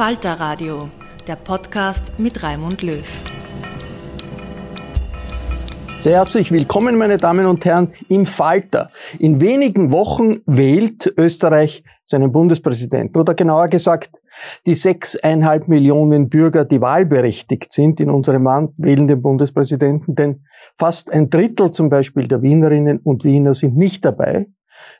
Falter Radio, der Podcast mit Raimund Löw. Sehr herzlich willkommen, meine Damen und Herren, im Falter. In wenigen Wochen wählt Österreich seinen Bundespräsidenten. Oder genauer gesagt, die sechseinhalb Millionen Bürger, die wahlberechtigt sind in unserem Land, wählen den Bundespräsidenten. Denn fast ein Drittel zum Beispiel der Wienerinnen und Wiener sind nicht dabei,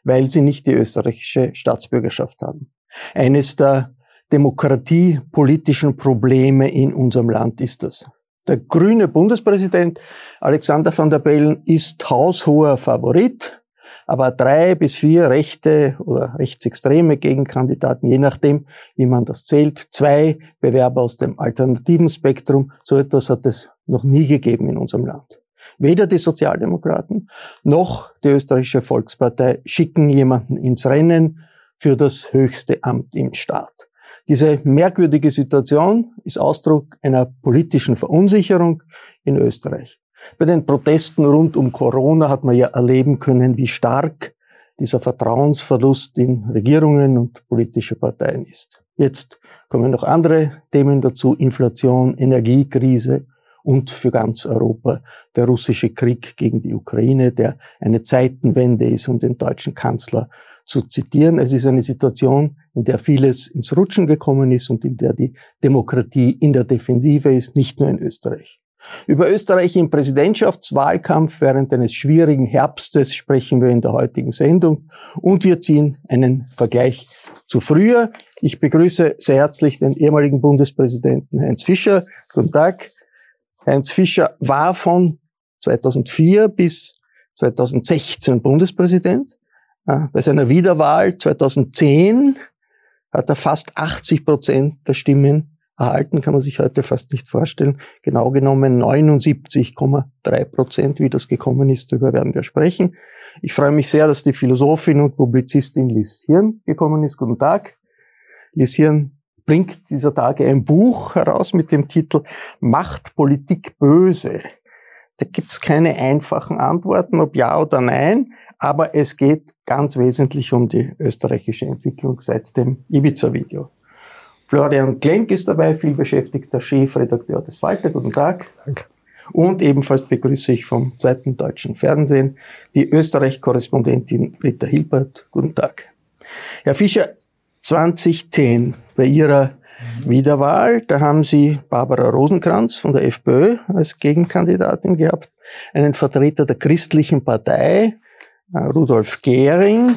weil sie nicht die österreichische Staatsbürgerschaft haben. Eines der demokratiepolitischen Probleme in unserem Land ist das. Der grüne Bundespräsident Alexander van der Bellen ist haushoher Favorit, aber drei bis vier rechte oder rechtsextreme Gegenkandidaten, je nachdem, wie man das zählt, zwei Bewerber aus dem alternativen Spektrum, so etwas hat es noch nie gegeben in unserem Land. Weder die Sozialdemokraten noch die österreichische Volkspartei schicken jemanden ins Rennen für das höchste Amt im Staat. Diese merkwürdige Situation ist Ausdruck einer politischen Verunsicherung in Österreich. Bei den Protesten rund um Corona hat man ja erleben können, wie stark dieser Vertrauensverlust in Regierungen und politische Parteien ist. Jetzt kommen noch andere Themen dazu, Inflation, Energiekrise und für ganz Europa der russische Krieg gegen die Ukraine, der eine Zeitenwende ist, um den deutschen Kanzler zu zitieren. Es ist eine Situation, in der vieles ins Rutschen gekommen ist und in der die Demokratie in der Defensive ist, nicht nur in Österreich. Über Österreich im Präsidentschaftswahlkampf während eines schwierigen Herbstes sprechen wir in der heutigen Sendung und wir ziehen einen Vergleich zu früher. Ich begrüße sehr herzlich den ehemaligen Bundespräsidenten Heinz Fischer. Guten Tag. Heinz Fischer war von 2004 bis 2016 Bundespräsident. Äh, bei seiner Wiederwahl 2010 hat er fast 80 Prozent der Stimmen erhalten, kann man sich heute fast nicht vorstellen. Genau genommen 79,3 Prozent, wie das gekommen ist, darüber werden wir sprechen. Ich freue mich sehr, dass die Philosophin und Publizistin Liz Hirn gekommen ist. Guten Tag. Liz Hirn bringt dieser Tage ein Buch heraus mit dem Titel Macht Politik böse. Da gibt's keine einfachen Antworten, ob ja oder nein. Aber es geht ganz wesentlich um die österreichische Entwicklung seit dem Ibiza-Video. Florian Klenk ist dabei, viel beschäftigter Chefredakteur des Falter. Guten Tag. Danke. Und ebenfalls begrüße ich vom zweiten deutschen Fernsehen die Österreich-Korrespondentin Britta Hilbert. Guten Tag. Herr Fischer, 2010 bei Ihrer Wiederwahl, da haben Sie Barbara Rosenkranz von der FPÖ als Gegenkandidatin gehabt, einen Vertreter der christlichen Partei, Rudolf Gehring.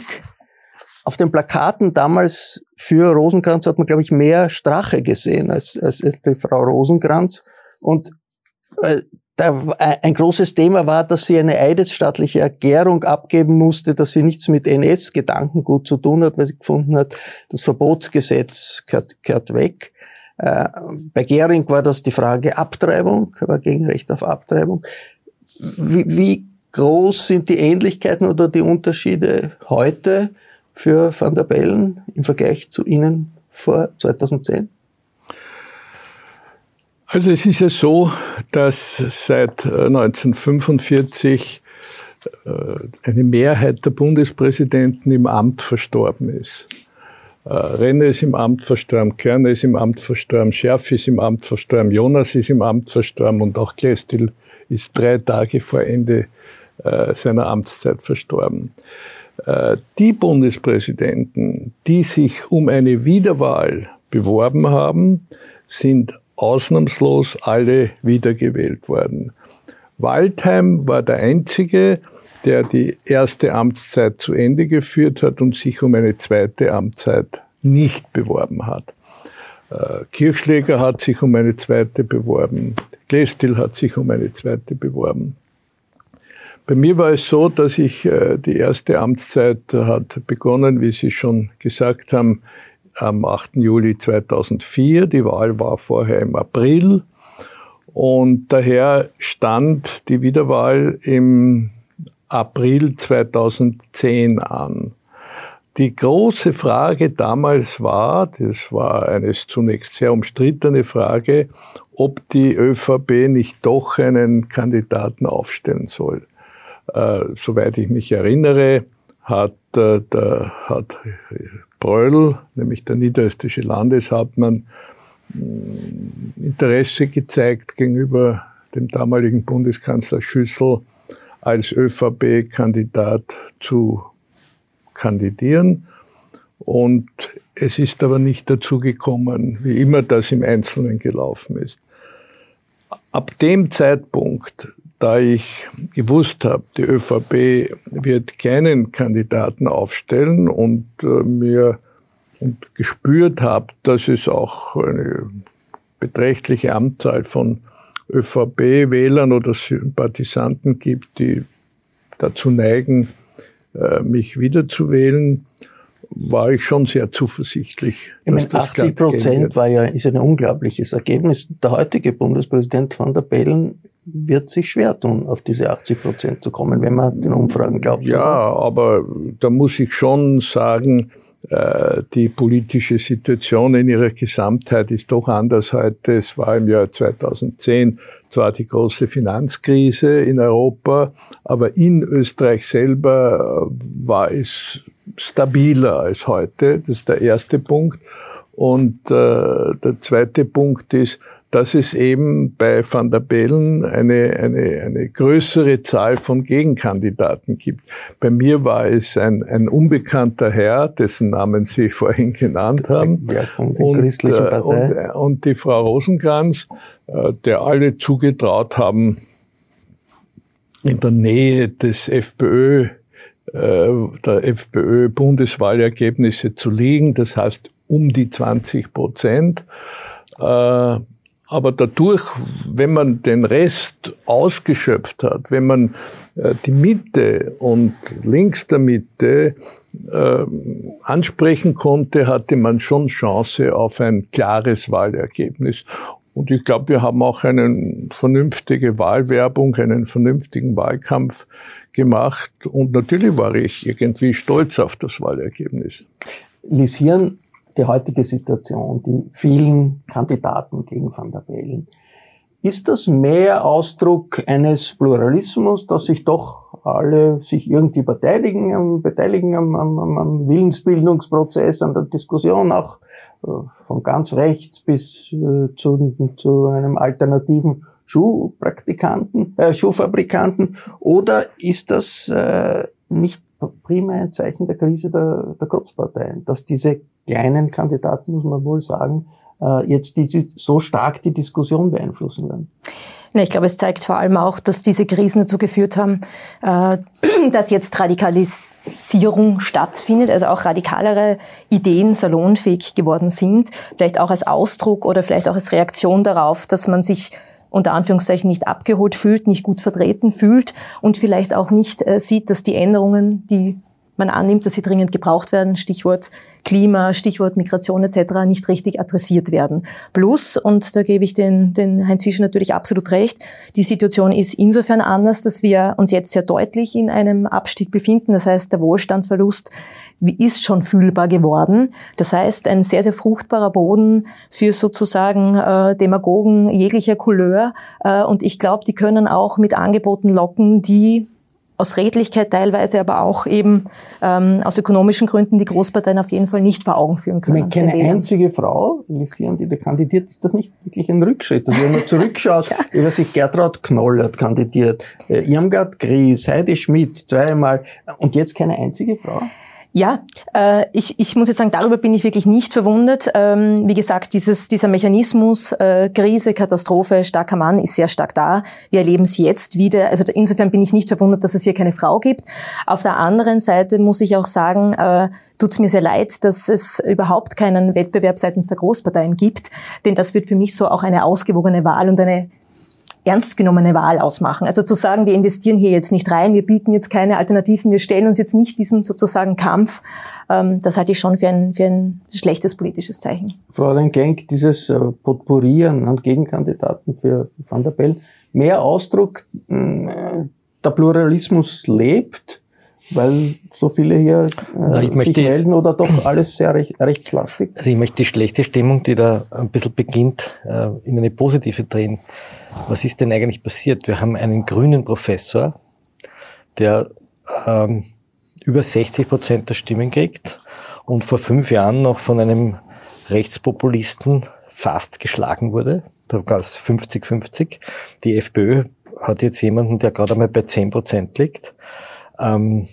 Auf den Plakaten damals für Rosenkranz hat man, glaube ich, mehr Strache gesehen als, als die Frau Rosenkranz. Und äh, ein großes Thema war, dass sie eine eidesstattliche Erklärung abgeben musste, dass sie nichts mit NS-Gedankengut zu tun hat, weil sie gefunden hat, das Verbotsgesetz gehört, gehört weg. Äh, bei Gering war das die Frage Abtreibung, war gegen Recht auf Abtreibung. Wie, wie groß sind die Ähnlichkeiten oder die Unterschiede heute für Van der Bellen im Vergleich zu Ihnen vor 2010? Also es ist ja so, dass seit 1945 äh, äh, eine Mehrheit der Bundespräsidenten im Amt verstorben ist. Äh, Renner ist im Amt verstorben, Körner ist im Amt verstorben, Scherf ist im Amt verstorben, Jonas ist im Amt verstorben und auch Klestil ist drei Tage vor Ende seiner Amtszeit verstorben. Die Bundespräsidenten, die sich um eine Wiederwahl beworben haben, sind ausnahmslos alle wiedergewählt worden. Waldheim war der einzige, der die erste Amtszeit zu Ende geführt hat und sich um eine zweite Amtszeit nicht beworben hat. Äh, Kirchschläger hat sich um eine zweite beworben. Glestil hat sich um eine zweite beworben. Bei mir war es so, dass ich äh, die erste Amtszeit hat begonnen, wie Sie schon gesagt haben, am 8. Juli 2004. Die Wahl war vorher im April. Und daher stand die Wiederwahl im April 2010 an. Die große Frage damals war, das war eine zunächst sehr umstrittene Frage, ob die ÖVP nicht doch einen Kandidaten aufstellen soll. Äh, soweit ich mich erinnere, hat, äh, der, hat Bröll, nämlich der niederösterreichische Landeshauptmann, mm, Interesse gezeigt gegenüber dem damaligen Bundeskanzler Schüssel als ÖVP-Kandidat zu kandidieren. Und es ist aber nicht dazu gekommen, wie immer das im Einzelnen gelaufen ist. Ab dem Zeitpunkt, da ich gewusst habe, die ÖVP wird keinen Kandidaten aufstellen und äh, mir und gespürt habe, dass es auch eine beträchtliche Anzahl von ÖVP-Wählern oder Sympathisanten gibt, die dazu neigen, äh, mich wiederzuwählen, war ich schon sehr zuversichtlich. Ich meine, 80 Prozent war ja, ist ein unglaubliches Ergebnis. Der heutige Bundespräsident van der Bellen wird sich schwer tun, auf diese 80 Prozent zu kommen, wenn man den Umfragen glaubt. Ja, aber da muss ich schon sagen, äh, die politische Situation in ihrer Gesamtheit ist doch anders heute. Es war im Jahr 2010 zwar die große Finanzkrise in Europa, aber in Österreich selber war es stabiler als heute. Das ist der erste Punkt. Und äh, der zweite Punkt ist, dass es eben bei Van der Bellen eine, eine, eine größere Zahl von Gegenkandidaten gibt. Bei mir war es ein, ein unbekannter Herr, dessen Namen Sie vorhin genannt haben. Ja, von der und, christlichen äh. Und, und die Frau Rosenkranz, äh, der alle zugetraut haben, in der Nähe des FPÖ, äh, der FPÖ-Bundeswahlergebnisse zu liegen, das heißt um die 20 Prozent. Aber dadurch, wenn man den Rest ausgeschöpft hat, wenn man äh, die Mitte und links der Mitte äh, ansprechen konnte, hatte man schon Chance auf ein klares Wahlergebnis. Und ich glaube, wir haben auch eine vernünftige Wahlwerbung, einen vernünftigen Wahlkampf gemacht. Und natürlich war ich irgendwie stolz auf das Wahlergebnis. Lisieren die heutige Situation, die vielen Kandidaten gegen Van der Bellen. Ist das mehr Ausdruck eines Pluralismus, dass sich doch alle sich irgendwie beteiligen, beteiligen am, am, am Willensbildungsprozess, an der Diskussion, auch äh, von ganz rechts bis äh, zu, zu einem alternativen Schuhpraktikanten, äh, Schuhfabrikanten? Oder ist das äh, nicht primär ein Zeichen der Krise der, der Kurzparteien, dass diese kleinen Kandidaten, muss man wohl sagen, äh, jetzt die, so stark die Diskussion beeinflussen werden. Ich glaube, es zeigt vor allem auch, dass diese Krisen dazu geführt haben, äh, dass jetzt Radikalisierung stattfindet, also auch radikalere Ideen salonfähig geworden sind, vielleicht auch als Ausdruck oder vielleicht auch als Reaktion darauf, dass man sich unter Anführungszeichen nicht abgeholt fühlt, nicht gut vertreten fühlt und vielleicht auch nicht äh, sieht, dass die Änderungen, die man annimmt, dass sie dringend gebraucht werden, Stichwort Klima, Stichwort Migration etc., nicht richtig adressiert werden. Plus, und da gebe ich den, den Heinz Fischer natürlich absolut recht, die Situation ist insofern anders, dass wir uns jetzt sehr deutlich in einem Abstieg befinden. Das heißt, der Wohlstandsverlust ist schon fühlbar geworden. Das heißt, ein sehr, sehr fruchtbarer Boden für sozusagen äh, Demagogen jeglicher Couleur. Äh, und ich glaube, die können auch mit Angeboten locken, die aus Redlichkeit teilweise, aber auch eben ähm, aus ökonomischen Gründen die Großparteien auf jeden Fall nicht vor Augen führen können. Wenn keine einzige Frau, die da kandidiert, ist das nicht wirklich ein Rückschritt. Also wenn man zurückschaut, ja. über sich Gertraud Knoll hat kandidiert, äh, Irmgard Gries, Heidi Schmidt zweimal und jetzt keine einzige Frau? Ja, äh, ich, ich muss jetzt sagen, darüber bin ich wirklich nicht verwundert. Ähm, wie gesagt, dieses, dieser Mechanismus, äh, Krise, Katastrophe, starker Mann ist sehr stark da. Wir erleben es jetzt wieder. Also insofern bin ich nicht verwundert, dass es hier keine Frau gibt. Auf der anderen Seite muss ich auch sagen, äh, tut es mir sehr leid, dass es überhaupt keinen Wettbewerb seitens der Großparteien gibt. Denn das wird für mich so auch eine ausgewogene Wahl und eine ernst genommene Wahl ausmachen. Also zu sagen, wir investieren hier jetzt nicht rein, wir bieten jetzt keine Alternativen, wir stellen uns jetzt nicht diesem sozusagen Kampf, ähm, das halte ich schon für ein, für ein schlechtes politisches Zeichen. Frau Klenk, dieses äh, Potpourrieren an Gegenkandidaten für, für Van der Bell, mehr Ausdruck, äh, der Pluralismus lebt, weil so viele hier äh, sich möchte, melden oder doch alles sehr recht, rechtslastig? Also ich möchte die schlechte Stimmung, die da ein bisschen beginnt, äh, in eine positive drehen. Was ist denn eigentlich passiert? Wir haben einen grünen Professor, der ähm, über 60 Prozent der Stimmen kriegt und vor fünf Jahren noch von einem Rechtspopulisten fast geschlagen wurde. Da gab es 50-50. Die FPÖ hat jetzt jemanden, der gerade einmal bei 10 Prozent liegt. Ähm,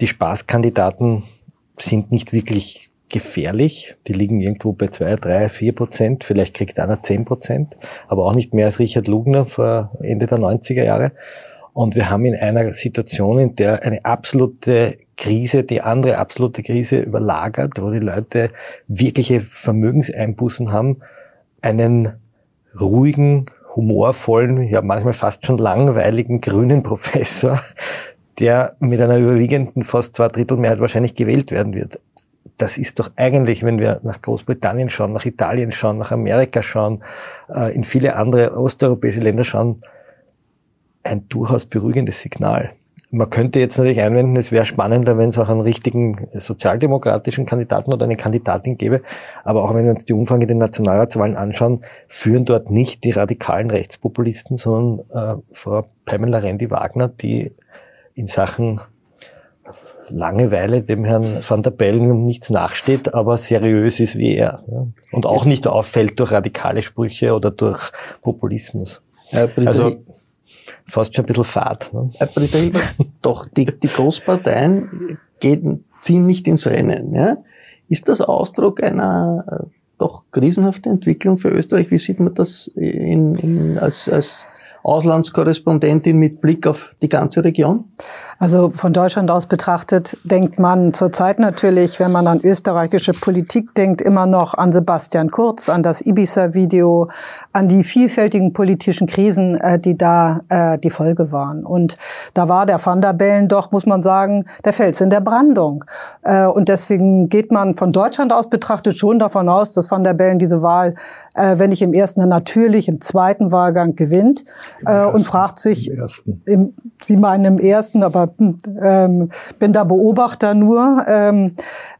die Spaßkandidaten sind nicht wirklich gefährlich. Die liegen irgendwo bei zwei, drei, vier Prozent. Vielleicht kriegt einer zehn Prozent, aber auch nicht mehr als Richard Lugner vor Ende der 90er Jahre. Und wir haben in einer Situation, in der eine absolute Krise die andere absolute Krise überlagert, wo die Leute wirkliche Vermögenseinbußen haben, einen ruhigen, humorvollen, ja manchmal fast schon langweiligen grünen Professor, der mit einer überwiegenden fast zwei Drittel Mehrheit wahrscheinlich gewählt werden wird das ist doch eigentlich, wenn wir nach Großbritannien schauen, nach Italien schauen, nach Amerika schauen, äh, in viele andere osteuropäische Länder schauen, ein durchaus beruhigendes Signal. Man könnte jetzt natürlich einwenden, es wäre spannender, wenn es auch einen richtigen sozialdemokratischen Kandidaten oder eine Kandidatin gäbe. Aber auch wenn wir uns die Umfang in den Nationalratswahlen anschauen, führen dort nicht die radikalen Rechtspopulisten, sondern äh, Frau Pamela Rendi-Wagner, die in Sachen Langeweile dem Herrn van der Bellen nichts nachsteht, aber seriös ist wie er. Und auch nicht auffällt durch radikale Sprüche oder durch Populismus. Äh, also fast schon ein bisschen fad. Ne? Äh, doch, die, die Großparteien gehen ziemlich ins Rennen. Ja? Ist das Ausdruck einer äh, doch krisenhaften Entwicklung für Österreich? Wie sieht man das in, in, als, als Auslandskorrespondentin mit Blick auf die ganze Region? Also von Deutschland aus betrachtet denkt man zurzeit natürlich, wenn man an österreichische Politik denkt, immer noch an Sebastian Kurz, an das Ibiza-Video, an die vielfältigen politischen Krisen, äh, die da äh, die Folge waren. Und da war der Van der Bellen doch, muss man sagen, der Fels in der Brandung. Äh, und deswegen geht man von Deutschland aus betrachtet schon davon aus, dass Van der Bellen diese Wahl, wenn nicht im ersten, natürlich im zweiten Wahlgang gewinnt äh, und fragt sich, im Sie meinen im ersten, aber ähm, bin da Beobachter nur. Ähm,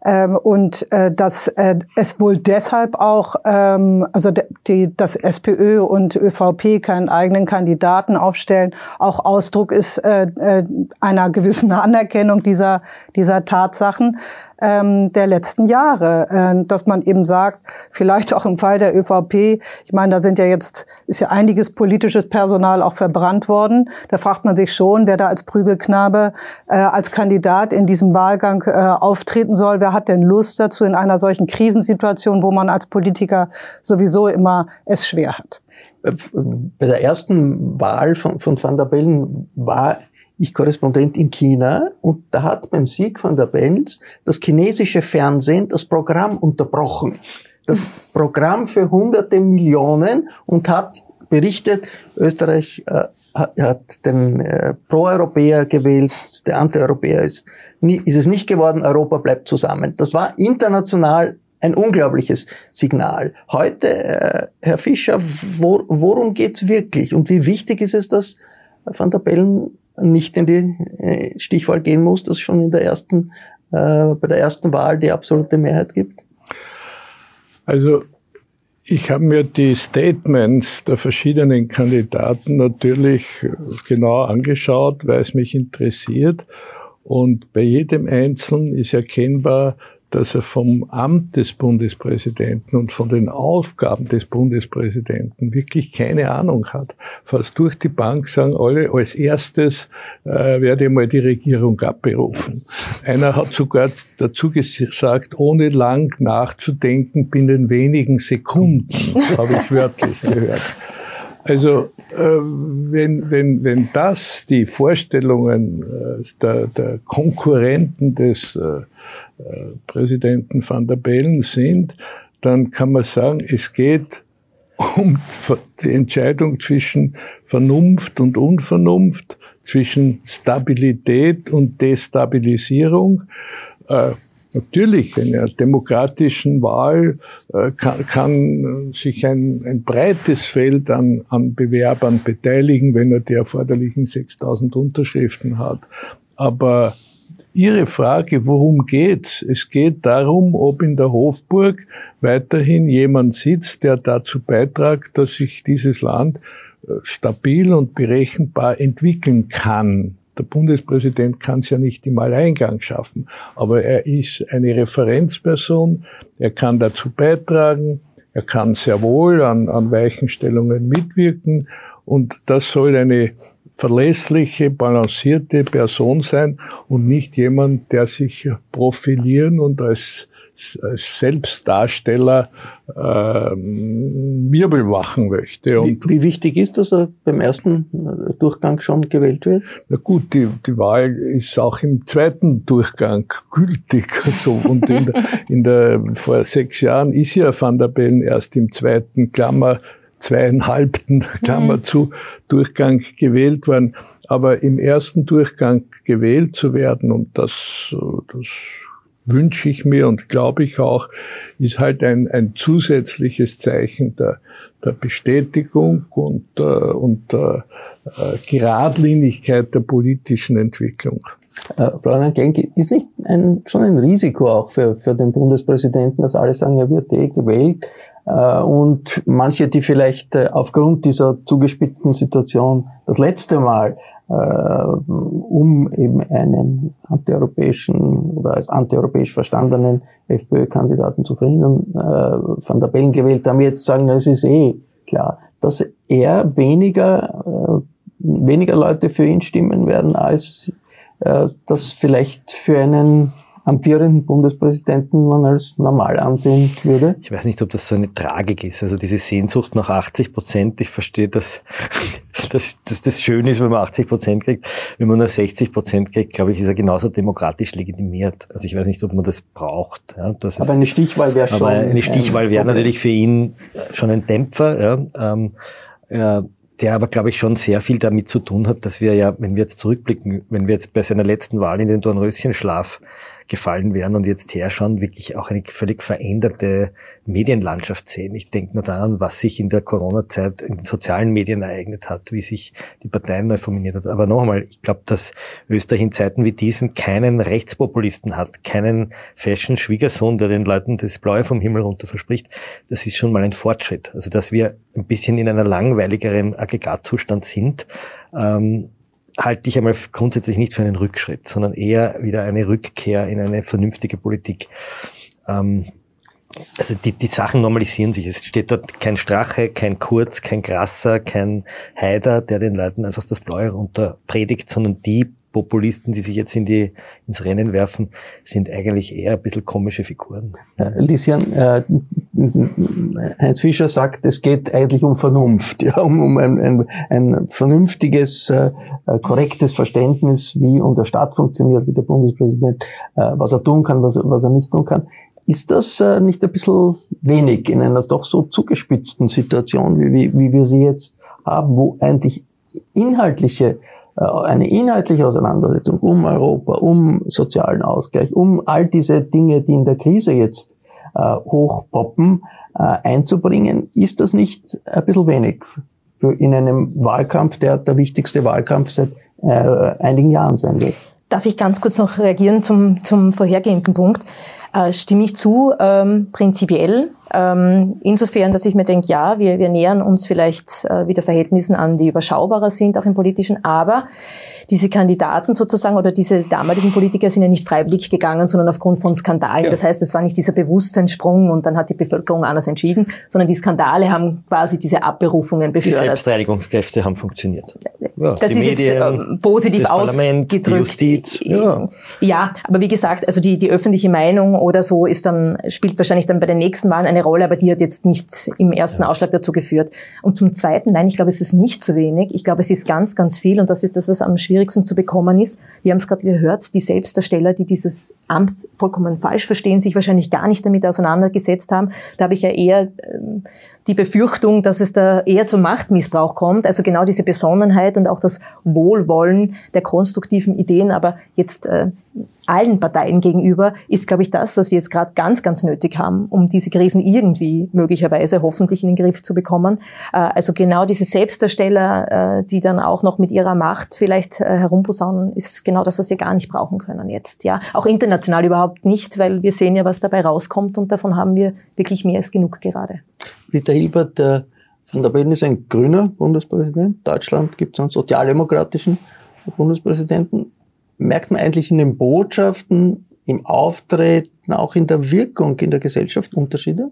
ähm, und äh, dass äh, es wohl deshalb auch, ähm, also die, dass SPÖ und ÖVP keinen eigenen Kandidaten aufstellen, auch Ausdruck ist äh, äh, einer gewissen Anerkennung dieser, dieser Tatsachen ähm, der letzten Jahre, äh, dass man eben sagt, vielleicht auch im Fall der ÖVP, ich meine, da sind ja jetzt, ist ja einiges politisches Personal auch verbrannt worden. Da fragt man sich schon, wer da als Prügelknabe äh, als Kandidat in diesem Wahlgang äh, auftreten soll. Wer hat denn Lust dazu in einer solchen Krisensituation, wo man als Politiker sowieso immer es schwer hat? bei der ersten Wahl von, von Van der Bellen war ich Korrespondent in China und da hat beim Sieg von der Bens das chinesische Fernsehen das Programm unterbrochen. Das Programm für hunderte Millionen und hat berichtet, Österreich äh, hat den äh, Pro-Europäer gewählt, der Anti-Europäer ist, nie, ist es nicht geworden, Europa bleibt zusammen. Das war international ein unglaubliches Signal. Heute, äh, Herr Fischer, wo, worum geht's wirklich und wie wichtig ist es, dass Van der Bellen nicht in die äh, Stichwahl gehen muss, dass schon in der ersten, äh, bei der ersten Wahl die absolute Mehrheit gibt? Also ich habe mir die Statements der verschiedenen Kandidaten natürlich genau angeschaut, weil es mich interessiert. Und bei jedem Einzelnen ist erkennbar, dass er vom Amt des Bundespräsidenten und von den Aufgaben des Bundespräsidenten wirklich keine Ahnung hat. Fast durch die Bank sagen alle, als erstes äh, werde ich mal die Regierung abberufen. Einer hat sogar dazu gesagt, ohne lang nachzudenken, binnen wenigen Sekunden, habe ich wörtlich gehört. Also äh, wenn, wenn, wenn das die Vorstellungen äh, der, der Konkurrenten des äh, Präsidenten van der Bellen sind, dann kann man sagen, es geht um die Entscheidung zwischen Vernunft und Unvernunft, zwischen Stabilität und Destabilisierung. Äh, natürlich, in einer demokratischen Wahl äh, kann, kann, sich ein, ein breites Feld an, an Bewerbern beteiligen, wenn er die erforderlichen 6000 Unterschriften hat. Aber Ihre Frage, worum geht's? Es geht darum, ob in der Hofburg weiterhin jemand sitzt, der dazu beiträgt, dass sich dieses Land äh, stabil und berechenbar entwickeln kann. Der Bundespräsident kann es ja nicht im Alleingang schaffen, aber er ist eine Referenzperson, er kann dazu beitragen, er kann sehr wohl an, an Weichenstellungen mitwirken und das soll eine verlässliche, balancierte Person sein und nicht jemand, der sich profilieren und als, als Selbstdarsteller äh, Wirbel machen möchte. Wie, wie, wichtig ist, dass er beim ersten Durchgang schon gewählt wird? Na gut, die, die Wahl ist auch im zweiten Durchgang gültig. Also, und in der, in der, vor sechs Jahren ist ja Van der Bellen erst im zweiten Klammer zweieinhalbten, Klammer mhm. zu, Durchgang gewählt worden. Aber im ersten Durchgang gewählt zu werden, und das, das wünsche ich mir und glaube ich auch, ist halt ein, ein zusätzliches Zeichen der, der Bestätigung und, äh, und der äh, Geradlinigkeit der politischen Entwicklung. Äh, Florian Klenk, ist nicht ein, schon ein Risiko auch für, für den Bundespräsidenten, dass alle sagen, er wird eh gewählt, äh, und manche, die vielleicht äh, aufgrund dieser zugespitzten Situation das letzte Mal, äh, um eben einen antieuropäischen oder als antieuropäisch verstandenen FPÖ-Kandidaten zu verhindern, Van der Bellen gewählt haben, jetzt sagen, es ist eh klar, dass er weniger, weniger Leute für ihn stimmen werden, als das vielleicht für einen amtierenden Bundespräsidenten man als normal ansehen würde? Ich weiß nicht, ob das so eine Tragik ist. Also diese Sehnsucht nach 80 Prozent, ich verstehe, dass, dass, dass das schön ist, wenn man 80 Prozent kriegt. Wenn man nur 60 Prozent kriegt, glaube ich, ist er genauso demokratisch legitimiert. Also ich weiß nicht, ob man das braucht. Ja, das aber ist, eine Stichwahl wäre schon. Aber eine Stichwahl wäre natürlich für ihn schon ein Dämpfer. Ja, ähm, ja, der aber, glaube ich, schon sehr viel damit zu tun hat, dass wir ja, wenn wir jetzt zurückblicken, wenn wir jetzt bei seiner letzten Wahl in den Dornröschenschlaf gefallen wären und jetzt herschauen, wirklich auch eine völlig veränderte Medienlandschaft sehen. Ich denke nur daran, was sich in der Corona-Zeit in den sozialen Medien ereignet hat, wie sich die Parteien neu formiert hat. Aber noch einmal, ich glaube, dass Österreich in Zeiten wie diesen keinen Rechtspopulisten hat, keinen Fashion-Schwiegersohn, der den Leuten das Blaue vom Himmel runter verspricht. Das ist schon mal ein Fortschritt. Also, dass wir ein bisschen in einer langweiligeren Aggregatzustand sind, ähm, halte ich einmal grundsätzlich nicht für einen Rückschritt, sondern eher wieder eine Rückkehr in eine vernünftige Politik. Ähm, also die, die Sachen normalisieren sich. Es steht dort kein Strache, kein Kurz, kein Grasser, kein Haider, der den Leuten einfach das Blaue runter predigt, sondern die Populisten, die sich jetzt in die, ins Rennen werfen, sind eigentlich eher ein bisschen komische Figuren. Lisian, äh, Heinz Fischer sagt, es geht eigentlich um Vernunft, ja, um, um ein, ein, ein vernünftiges, äh, korrektes Verständnis, wie unser Staat funktioniert, wie der Bundespräsident, äh, was er tun kann, was, was er nicht tun kann. Ist das äh, nicht ein bisschen wenig in einer doch so zugespitzten Situation, wie, wie, wie wir sie jetzt haben, wo eigentlich inhaltliche äh, eine inhaltliche Auseinandersetzung um Europa, um sozialen Ausgleich, um all diese Dinge, die in der Krise jetzt äh, hochpoppen, äh, einzubringen, ist das nicht ein bisschen wenig für in einem Wahlkampf, der der wichtigste Wahlkampf seit äh, einigen Jahren sein wird. Darf ich ganz kurz noch reagieren zum, zum vorhergehenden Punkt? Äh, stimme ich zu, ähm, prinzipiell. Ähm, insofern, dass ich mir denke, ja, wir, wir nähern uns vielleicht äh, wieder Verhältnissen an, die überschaubarer sind, auch im politischen, aber diese Kandidaten sozusagen oder diese damaligen Politiker sind ja nicht freiwillig gegangen, sondern aufgrund von Skandalen. Ja. Das heißt, es war nicht dieser Bewusstseinssprung und dann hat die Bevölkerung anders entschieden, sondern die Skandale haben quasi diese Abberufungen befördert. Die Selbstreinigungskräfte haben funktioniert. Ja, das ist Medien, jetzt äh, positiv ausgedrückt. Die Justiz, ja. ja, aber wie gesagt, also die, die öffentliche Meinung oder so ist dann, spielt wahrscheinlich dann bei den nächsten Wahlen eine Rolle, aber die hat jetzt nicht im ersten ja. Ausschlag dazu geführt. Und zum Zweiten, nein, ich glaube, es ist nicht zu wenig. Ich glaube, es ist ganz, ganz viel und das ist das, was am schwierigsten schwierigsten zu bekommen ist. Wir haben es gerade gehört, die Selbstdarsteller, die dieses Amt vollkommen falsch verstehen, sich wahrscheinlich gar nicht damit auseinandergesetzt haben. Da habe ich ja eher ähm, die Befürchtung, dass es da eher zum Machtmissbrauch kommt. Also genau diese Besonnenheit und auch das Wohlwollen der konstruktiven Ideen, aber jetzt äh, allen Parteien gegenüber, ist, glaube ich, das, was wir jetzt gerade ganz, ganz nötig haben, um diese Krisen irgendwie möglicherweise hoffentlich in den Griff zu bekommen. Äh, also genau diese Selbstdarsteller, äh, die dann auch noch mit ihrer Macht vielleicht äh, herumposaunen, ist genau das, was wir gar nicht brauchen können jetzt. Ja, auch international überhaupt nicht, weil wir sehen ja, was dabei rauskommt und davon haben wir wirklich mehr als genug gerade. Rita Hilbert, der Van der Bellen ist ein grüner Bundespräsident. Deutschland gibt es einen sozialdemokratischen Bundespräsidenten merkt man eigentlich in den Botschaften, im Auftreten, auch in der Wirkung in der Gesellschaft Unterschiede?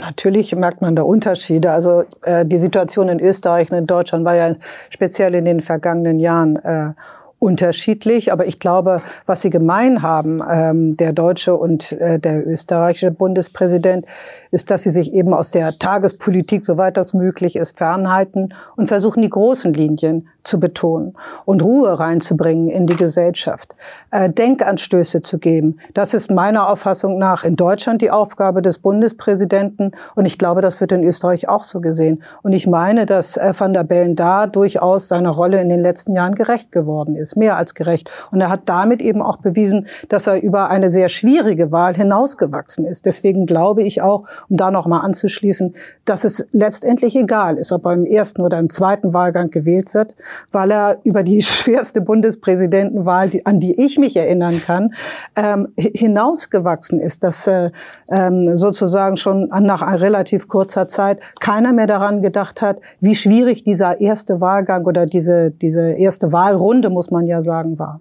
Natürlich merkt man da Unterschiede. Also äh, die Situation in Österreich und in Deutschland war ja speziell in den vergangenen Jahren äh, unterschiedlich, aber ich glaube, was sie gemein haben, ähm, der deutsche und äh, der österreichische Bundespräsident, ist, dass sie sich eben aus der Tagespolitik, soweit das möglich ist, fernhalten und versuchen, die großen Linien zu betonen und Ruhe reinzubringen in die Gesellschaft, äh, Denkanstöße zu geben. Das ist meiner Auffassung nach in Deutschland die Aufgabe des Bundespräsidenten und ich glaube, das wird in Österreich auch so gesehen. Und ich meine, dass äh, Van der Bellen da durchaus seiner Rolle in den letzten Jahren gerecht geworden ist, mehr als gerecht. Und er hat damit eben auch bewiesen, dass er über eine sehr schwierige Wahl hinausgewachsen ist. Deswegen glaube ich auch, um da nochmal anzuschließen, dass es letztendlich egal ist, ob er im ersten oder im zweiten Wahlgang gewählt wird, weil er über die schwerste Bundespräsidentenwahl, die, an die ich mich erinnern kann, ähm, hinausgewachsen ist, dass äh, ähm, sozusagen schon nach relativ kurzer Zeit keiner mehr daran gedacht hat, wie schwierig dieser erste Wahlgang oder diese, diese erste Wahlrunde, muss man ja sagen, war.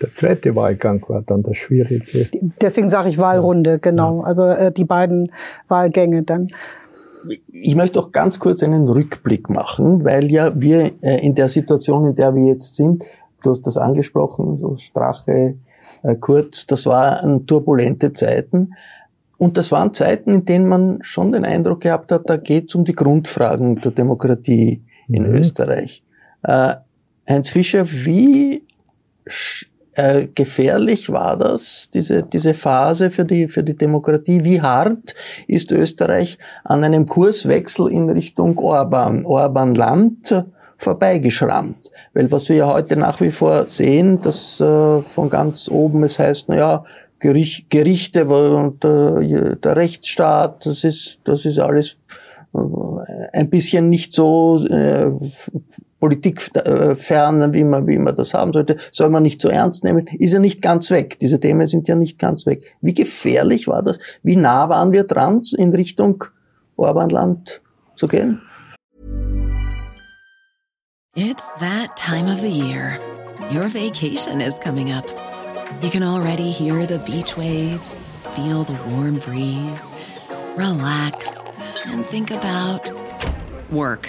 Der zweite Wahlgang war dann das Schwierige. Deswegen sage ich Wahlrunde, genau. Ja. Also äh, die beiden Wahlgänge dann ich möchte auch ganz kurz einen Rückblick machen, weil ja wir äh, in der Situation, in der wir jetzt sind, du hast das angesprochen, so Strache, äh, Kurz, das waren turbulente Zeiten. Und das waren Zeiten, in denen man schon den Eindruck gehabt hat, da geht es um die Grundfragen der Demokratie in mhm. Österreich. Äh, Heinz Fischer, wie äh, gefährlich war das, diese, diese Phase für die, für die Demokratie? Wie hart ist Österreich an einem Kurswechsel in Richtung Orban, Orban-Land vorbeigeschrammt? Weil was wir ja heute nach wie vor sehen, dass äh, von ganz oben es heißt, na ja, Gericht, Gerichte und äh, der Rechtsstaat, das ist, das ist alles äh, ein bisschen nicht so äh, politikfern, wie man, wie man das haben sollte, soll man nicht so ernst nehmen, ist ja nicht ganz weg. Diese Themen sind ja nicht ganz weg. Wie gefährlich war das? Wie nah waren wir dran, in Richtung Orbanland zu gehen? It's that time of the year. Your vacation is coming up. You can already hear the beach waves, feel the warm breeze, relax and think about work.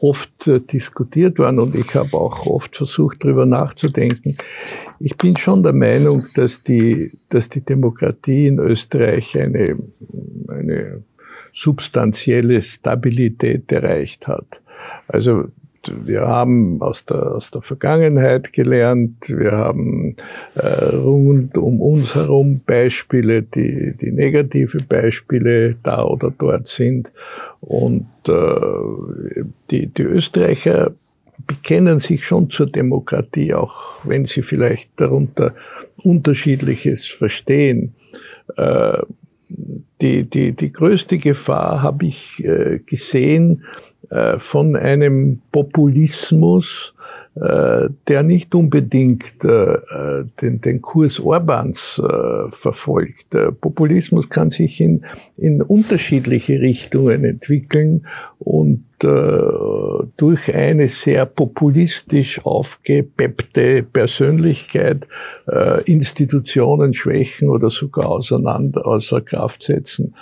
oft äh, diskutiert worden und ich habe auch oft versucht, darüber nachzudenken. Ich bin schon der Meinung, dass die, dass die Demokratie in Österreich eine, eine substanzielle Stabilität erreicht hat. Also wir haben aus der, aus der Vergangenheit gelernt, wir haben äh, rund um uns herum Beispiele, die, die negative Beispiele da oder dort sind. Und äh, die, die Österreicher bekennen sich schon zur Demokratie, auch wenn sie vielleicht darunter unterschiedliches verstehen. Äh, die, die, die größte Gefahr habe ich äh, gesehen von einem Populismus, äh, der nicht unbedingt äh, den, den Kurs Orbans verfolgt. Populismus kann sich in, in unterschiedliche Richtungen entwickeln und durch eine sehr populistisch aufgepeppte Persönlichkeit Institutionen schwächen oder sogar auseinander, außer Kraft setzen.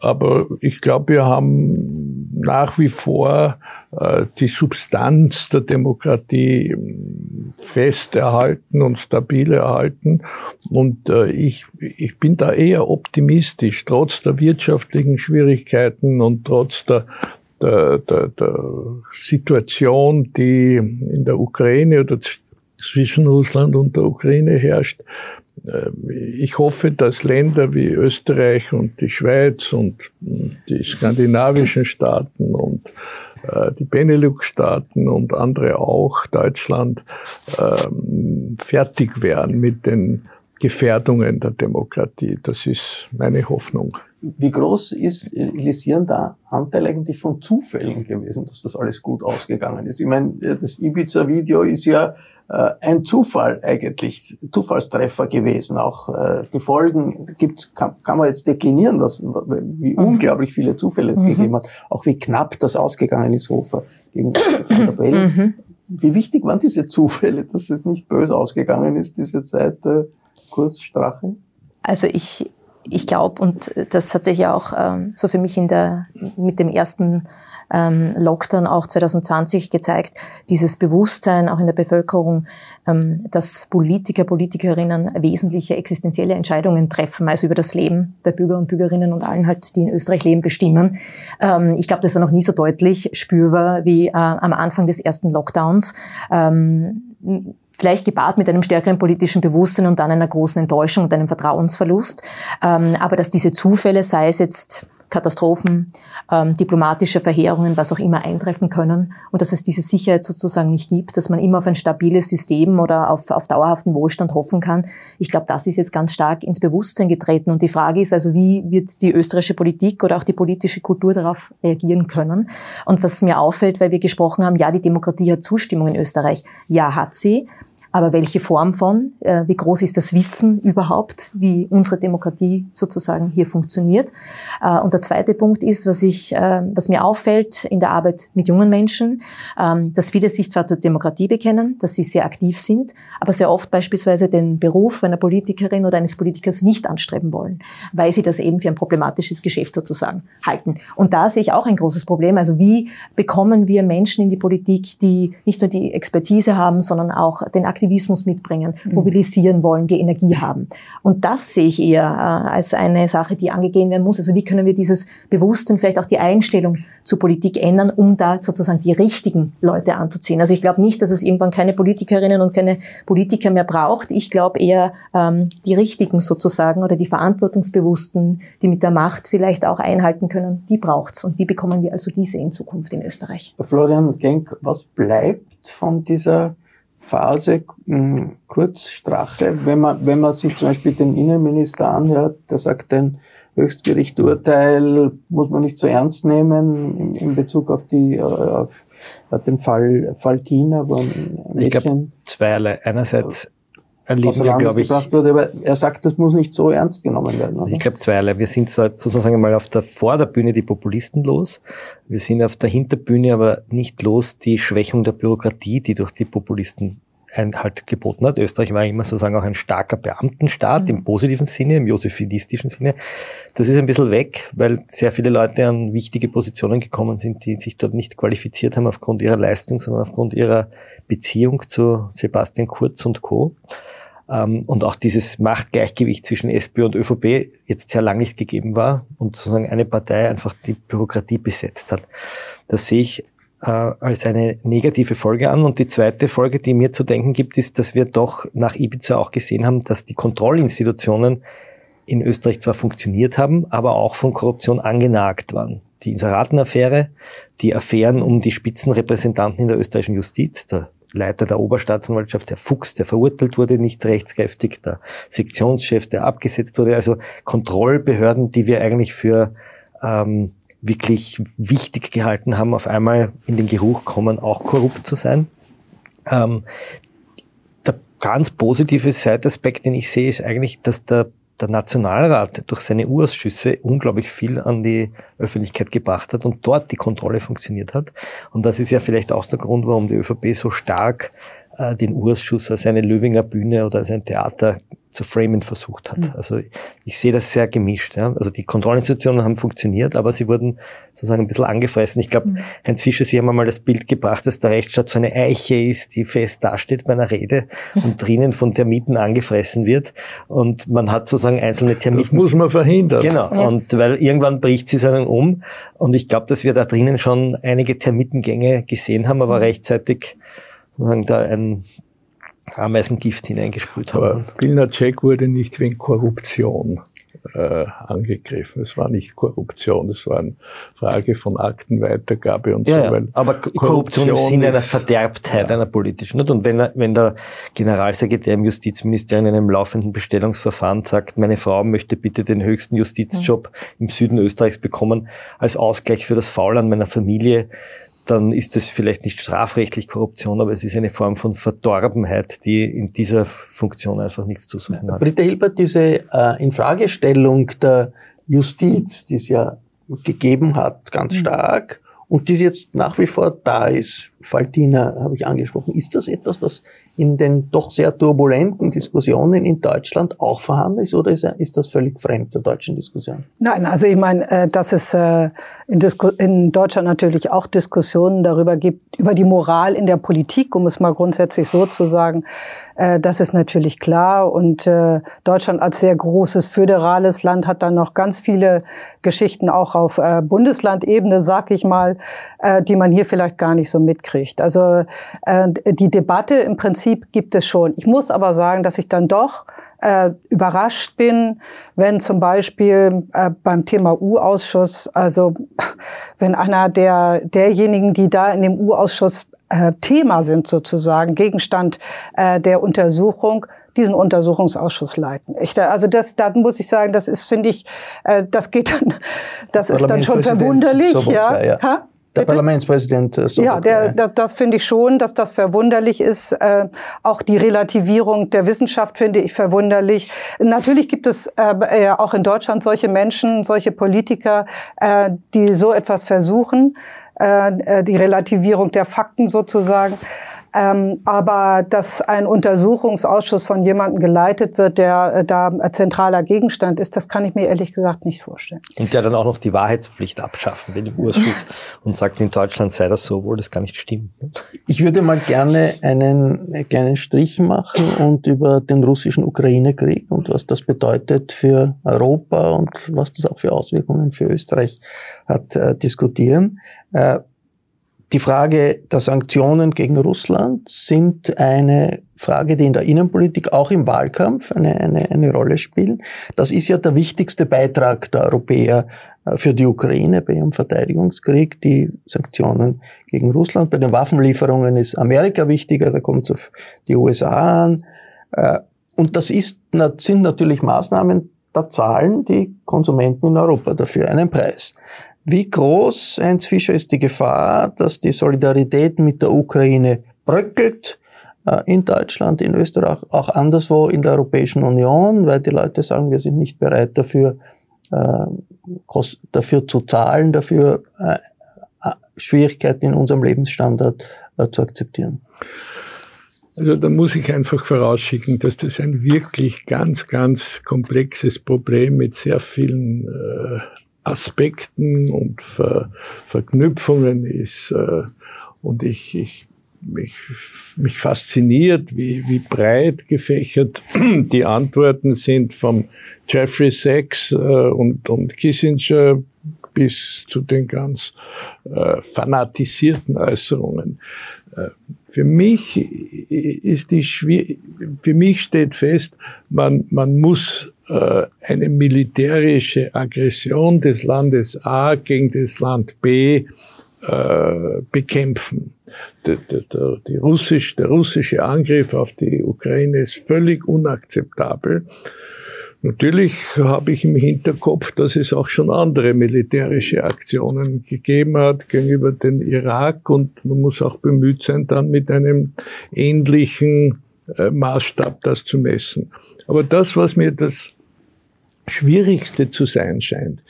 Aber ich glaube, wir haben nach wie vor äh, die Substanz der Demokratie ähm, fest erhalten und stabil erhalten. Und äh, ich, ich bin da eher optimistisch, trotz der wirtschaftlichen Schwierigkeiten und trotz der, der, der, der Situation, die in der Ukraine oder zwischen Russland und der Ukraine herrscht, ich hoffe, dass Länder wie Österreich und die Schweiz und die skandinavischen Staaten und äh, die Benelux-Staaten und andere auch, Deutschland, ähm, fertig werden mit den Gefährdungen der Demokratie. Das ist meine Hoffnung. Wie groß ist, Lisieren, der Anteil eigentlich von Zufällen gewesen, dass das alles gut ausgegangen ist? Ich meine, das Ibiza-Video ist ja äh, ein Zufall eigentlich, Zufallstreffer gewesen. Auch äh, die Folgen gibt's, kann, kann man jetzt deklinieren, was, wie mhm. unglaublich viele Zufälle es mhm. gegeben hat, auch wie knapp das ausgegangen ist, Hofer gegen Van der Bellen. Mhm. Wie wichtig waren diese Zufälle, dass es nicht böse ausgegangen ist, diese Zeit äh, kurz Strache? Also ich, ich glaube, und das hat sich ja auch ähm, so für mich in der, mit dem ersten ähm, Lockdown auch 2020 gezeigt, dieses Bewusstsein auch in der Bevölkerung, ähm, dass Politiker, Politikerinnen wesentliche existenzielle Entscheidungen treffen, also über das Leben der Bürger und Bürgerinnen und allen halt, die in Österreich leben, bestimmen. Ähm, ich glaube, das war noch nie so deutlich spürbar wie äh, am Anfang des ersten Lockdowns. Ähm, vielleicht gepaart mit einem stärkeren politischen Bewusstsein und dann einer großen Enttäuschung und einem Vertrauensverlust. Ähm, aber dass diese Zufälle, sei es jetzt Katastrophen, ähm, diplomatische Verheerungen, was auch immer eintreffen können und dass es diese Sicherheit sozusagen nicht gibt, dass man immer auf ein stabiles System oder auf, auf dauerhaften Wohlstand hoffen kann. Ich glaube, das ist jetzt ganz stark ins Bewusstsein getreten und die Frage ist also, wie wird die österreichische Politik oder auch die politische Kultur darauf reagieren können? Und was mir auffällt, weil wir gesprochen haben, ja, die Demokratie hat Zustimmung in Österreich. Ja, hat sie. Aber welche Form von, äh, wie groß ist das Wissen überhaupt, wie unsere Demokratie sozusagen hier funktioniert? Äh, und der zweite Punkt ist, was ich, äh, was mir auffällt in der Arbeit mit jungen Menschen, ähm, dass viele sich zwar zur Demokratie bekennen, dass sie sehr aktiv sind, aber sehr oft beispielsweise den Beruf einer Politikerin oder eines Politikers nicht anstreben wollen, weil sie das eben für ein problematisches Geschäft sozusagen halten. Und da sehe ich auch ein großes Problem. Also wie bekommen wir Menschen in die Politik, die nicht nur die Expertise haben, sondern auch den Aktivismus mitbringen, mhm. mobilisieren wollen, die Energie haben. Und das sehe ich eher äh, als eine Sache, die angegeben werden muss. Also wie können wir dieses Bewusstsein, vielleicht auch die Einstellung zur Politik ändern, um da sozusagen die richtigen Leute anzuziehen. Also ich glaube nicht, dass es irgendwann keine Politikerinnen und keine Politiker mehr braucht. Ich glaube eher ähm, die richtigen sozusagen oder die Verantwortungsbewussten, die mit der Macht vielleicht auch einhalten können, die braucht's. Und wie bekommen wir also diese in Zukunft in Österreich? Florian Genk, was bleibt von dieser Phase hm, Kurzstrache, wenn man, wenn man sich zum Beispiel den Innenminister anhört, der sagt, ein Höchstgerichturteil muss man nicht so ernst nehmen in, in Bezug auf die äh, auf, auf den Fall Fall Tina, wo ein Mädchen Ich glaube zweierlei. Einerseits erleben wir, glaube ich. Wurde, aber er sagt, das muss nicht so ernst genommen werden. Also ich glaube zweierlei. Wir sind zwar sozusagen mal auf der Vorderbühne die Populisten los, wir sind auf der Hinterbühne aber nicht los die Schwächung der Bürokratie, die durch die Populisten halt geboten hat. Österreich war immer sozusagen auch ein starker Beamtenstaat mhm. im positiven Sinne, im josephinistischen Sinne. Das ist ein bisschen weg, weil sehr viele Leute an wichtige Positionen gekommen sind, die sich dort nicht qualifiziert haben aufgrund ihrer Leistung, sondern aufgrund ihrer Beziehung zu Sebastian Kurz und Co. Ähm, und auch dieses Machtgleichgewicht zwischen SPÖ und ÖVP jetzt sehr lang nicht gegeben war und sozusagen eine Partei einfach die Bürokratie besetzt hat. Das sehe ich äh, als eine negative Folge an. Und die zweite Folge, die mir zu denken gibt, ist, dass wir doch nach Ibiza auch gesehen haben, dass die Kontrollinstitutionen in Österreich zwar funktioniert haben, aber auch von Korruption angenagt waren. Die Inseratenaffäre, die Affären um die Spitzenrepräsentanten in der österreichischen Justiz, der Leiter der Oberstaatsanwaltschaft, der Fuchs, der verurteilt wurde, nicht rechtskräftig, der Sektionschef, der abgesetzt wurde. Also Kontrollbehörden, die wir eigentlich für ähm, wirklich wichtig gehalten haben, auf einmal in den Geruch kommen, auch korrupt zu sein. Ähm, der ganz positive Seitaspekt, den ich sehe, ist eigentlich, dass der der Nationalrat durch seine Urausschüsse unglaublich viel an die Öffentlichkeit gebracht hat und dort die Kontrolle funktioniert hat. Und das ist ja vielleicht auch der Grund, warum die ÖVP so stark äh, den Urausschuss als eine Löwinger Bühne oder als ein Theater zu framen versucht hat. Mhm. Also ich sehe das sehr gemischt. Ja. Also die Kontrollinstitutionen haben funktioniert, aber sie wurden sozusagen ein bisschen angefressen. Ich glaube, mhm. Heinz Fischer, Sie haben einmal das Bild gebracht, dass der Rechtsstaat so eine Eiche ist, die fest dasteht bei einer Rede und drinnen von Termiten angefressen wird. Und man hat sozusagen einzelne Termiten. Das muss man verhindern. Genau. Ja. Und weil irgendwann bricht sie dann um. Und ich glaube, dass wir da drinnen schon einige Termitengänge gesehen haben, aber mhm. rechtzeitig sozusagen da ein Ameisengift hineingesprüht haben. Aber Pilnacek wurde nicht wegen Korruption äh, angegriffen. Es war nicht Korruption, es war eine Frage von Aktenweitergabe und ja, so. Ja, aber Korruption, im Sinne einer Verderbtheit ja. einer politischen. Und wenn, wenn der Generalsekretär im Justizministerium in einem laufenden Bestellungsverfahren sagt, meine Frau möchte bitte den höchsten Justizjob mhm. im Süden Österreichs bekommen, als Ausgleich für das Faul an meiner Familie, dann ist es vielleicht nicht strafrechtlich Korruption, aber es ist eine Form von Verdorbenheit, die in dieser Funktion einfach nichts zu suchen hat. Britta Hilbert, diese äh, Infragestellung der Justiz, die es ja gegeben hat, ganz mhm. stark, und die jetzt nach wie vor da ist, Faltina habe ich angesprochen, ist das etwas, was in den doch sehr turbulenten Diskussionen in Deutschland auch vorhanden ist oder ist, das völlig fremd der deutschen Diskussion? Nein, also ich meine, äh, dass es äh, in, Deutschland natürlich auch Diskussionen darüber gibt, über die Moral in der Politik, um es mal grundsätzlich so zu sagen, äh, das ist natürlich klar. Und Deutschland als sehr großes föderales Land hat dann noch ganz viele Geschichten auch auf Bundeslandebene, sag ich mal, die man hier vielleicht gar nicht so mitkriegt. Also die Debatte im Prinzip gibt es schon. Ich muss aber sagen, dass ich dann doch äh, überrascht bin, wenn zum Beispiel äh, beim Thema U-Ausschuss, also wenn einer der derjenigen, die da in dem U-Ausschuss äh, Thema sind sozusagen, Gegenstand äh, der Untersuchung, diesen Untersuchungsausschuss leiten. Ich, also das, da muss ich sagen, das ist, finde ich, äh, das geht dann, das ist dann schon verwunderlich, ja. ja. Der Bitte? Parlamentspräsident. Äh, ja, der, das, das finde ich schon, dass das verwunderlich ist. Äh, auch die Relativierung der Wissenschaft finde ich verwunderlich. Natürlich gibt es äh, auch in Deutschland solche Menschen, solche Politiker, äh, die so etwas versuchen, äh, äh die Relativierung der Fakten sozusagen. Ähm, aber dass ein Untersuchungsausschuss von jemandem geleitet wird, der äh, da zentraler Gegenstand ist, das kann ich mir ehrlich gesagt nicht vorstellen. Und der dann auch noch die Wahrheitspflicht abschaffen will im Ausschuss und sagt, in Deutschland sei das so, obwohl das gar nicht stimmt. Ich würde mal gerne einen kleinen Strich machen und über den russischen Ukraine-Krieg und was das bedeutet für Europa und was das auch für Auswirkungen für Österreich hat, äh, diskutieren. Äh, die Frage der Sanktionen gegen Russland sind eine Frage, die in der Innenpolitik auch im Wahlkampf eine, eine, eine Rolle spielen. Das ist ja der wichtigste Beitrag der Europäer äh, für die Ukraine bei ihrem Verteidigungskrieg, die Sanktionen gegen Russland. Bei den Waffenlieferungen ist Amerika wichtiger, da kommt es auf die USA an. Äh, und das ist, sind natürlich Maßnahmen, da zahlen die Konsumenten in Europa dafür einen Preis. Wie groß, Heinz Fischer, ist die Gefahr, dass die Solidarität mit der Ukraine bröckelt, äh, in Deutschland, in Österreich, auch anderswo in der Europäischen Union, weil die Leute sagen, wir sind nicht bereit dafür, äh, dafür zu zahlen, dafür äh, Schwierigkeiten in unserem Lebensstandard zu akzeptieren. Also da muss ich einfach vorausschicken, dass das ein wirklich ganz, ganz komplexes Problem mit sehr vielen Aspekten und Ver Verknüpfungen ist. Äh, und ich, ich mich, mich fasziniert, wie, wie breit gefächert die Antworten sind vom Jeffrey Sachs äh, und, und Kissinger bis zu den ganz äh, fanatisierten Äußerungen. Äh, für mich ist die schwierig, für mich steht fest, man, man muss äh, eine militärische Aggression des Landes A gegen das Land B äh, bekämpfen. Der, der, die Russisch, der russische Angriff auf die Ukraine ist völlig unakzeptabel. Natürlich habe ich im Hinterkopf, dass es auch schon andere militärische Aktionen gegeben hat gegenüber den Irak und man muss auch bemüht sein, dann mit einem ähnlichen äh, Maßstab das zu messen. Aber das, was mir das Schwierigste zu sein scheint,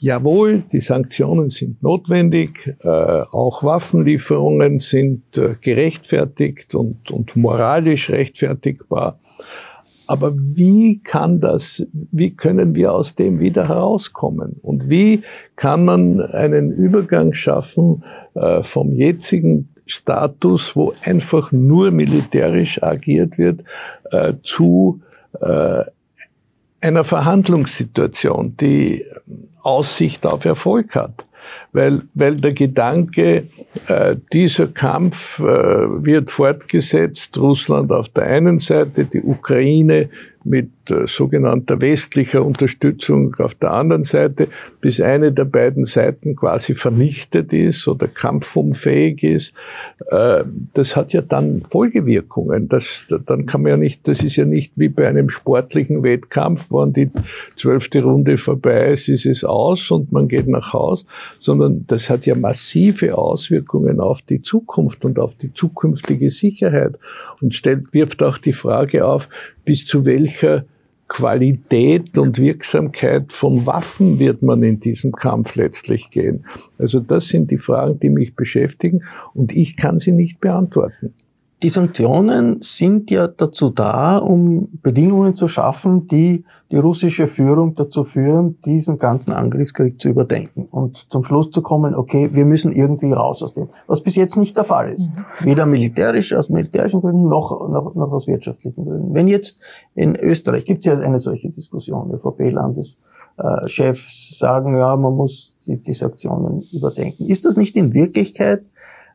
jawohl, die Sanktionen sind notwendig, äh, auch Waffenlieferungen sind äh, gerechtfertigt und, und moralisch rechtfertigbar. Aber wie kann das, wie können wir aus dem wieder herauskommen? Und wie kann man einen Übergang schaffen äh, vom jetzigen Status, wo einfach nur militärisch agiert wird, äh, zu äh, einer Verhandlungssituation, die Aussicht auf Erfolg hat? Weil, weil der Gedanke, äh, dieser Kampf äh, wird fortgesetzt, Russland auf der einen Seite, die Ukraine mit sogenannter westlicher Unterstützung auf der anderen Seite, bis eine der beiden Seiten quasi vernichtet ist oder kampfunfähig ist. Äh, das hat ja dann Folgewirkungen. Das, dann kann man ja nicht, das ist ja nicht wie bei einem sportlichen Wettkampf, wenn die zwölfte Runde vorbei ist, ist es aus und man geht nach Haus, sondern das hat ja massive Auswirkungen auf die Zukunft und auf die zukünftige Sicherheit und stellt, wirft auch die Frage auf, bis zu welcher Qualität und Wirksamkeit von Waffen wird man in diesem Kampf letztlich gehen? Also das sind die Fragen, die mich beschäftigen und ich kann sie nicht beantworten. Die Sanktionen sind ja dazu da, um Bedingungen zu schaffen, die die russische Führung dazu führen, diesen ganzen Angriffskrieg zu überdenken und zum Schluss zu kommen, okay, wir müssen irgendwie raus aus dem, was bis jetzt nicht der Fall ist. Mhm. Weder militärisch, aus militärischen Gründen, noch, noch, noch aus wirtschaftlichen Gründen. Wenn jetzt in Österreich, gibt es ja eine solche Diskussion, ÖVP-Landeschefs sagen, ja, man muss die, die Sanktionen überdenken. Ist das nicht in Wirklichkeit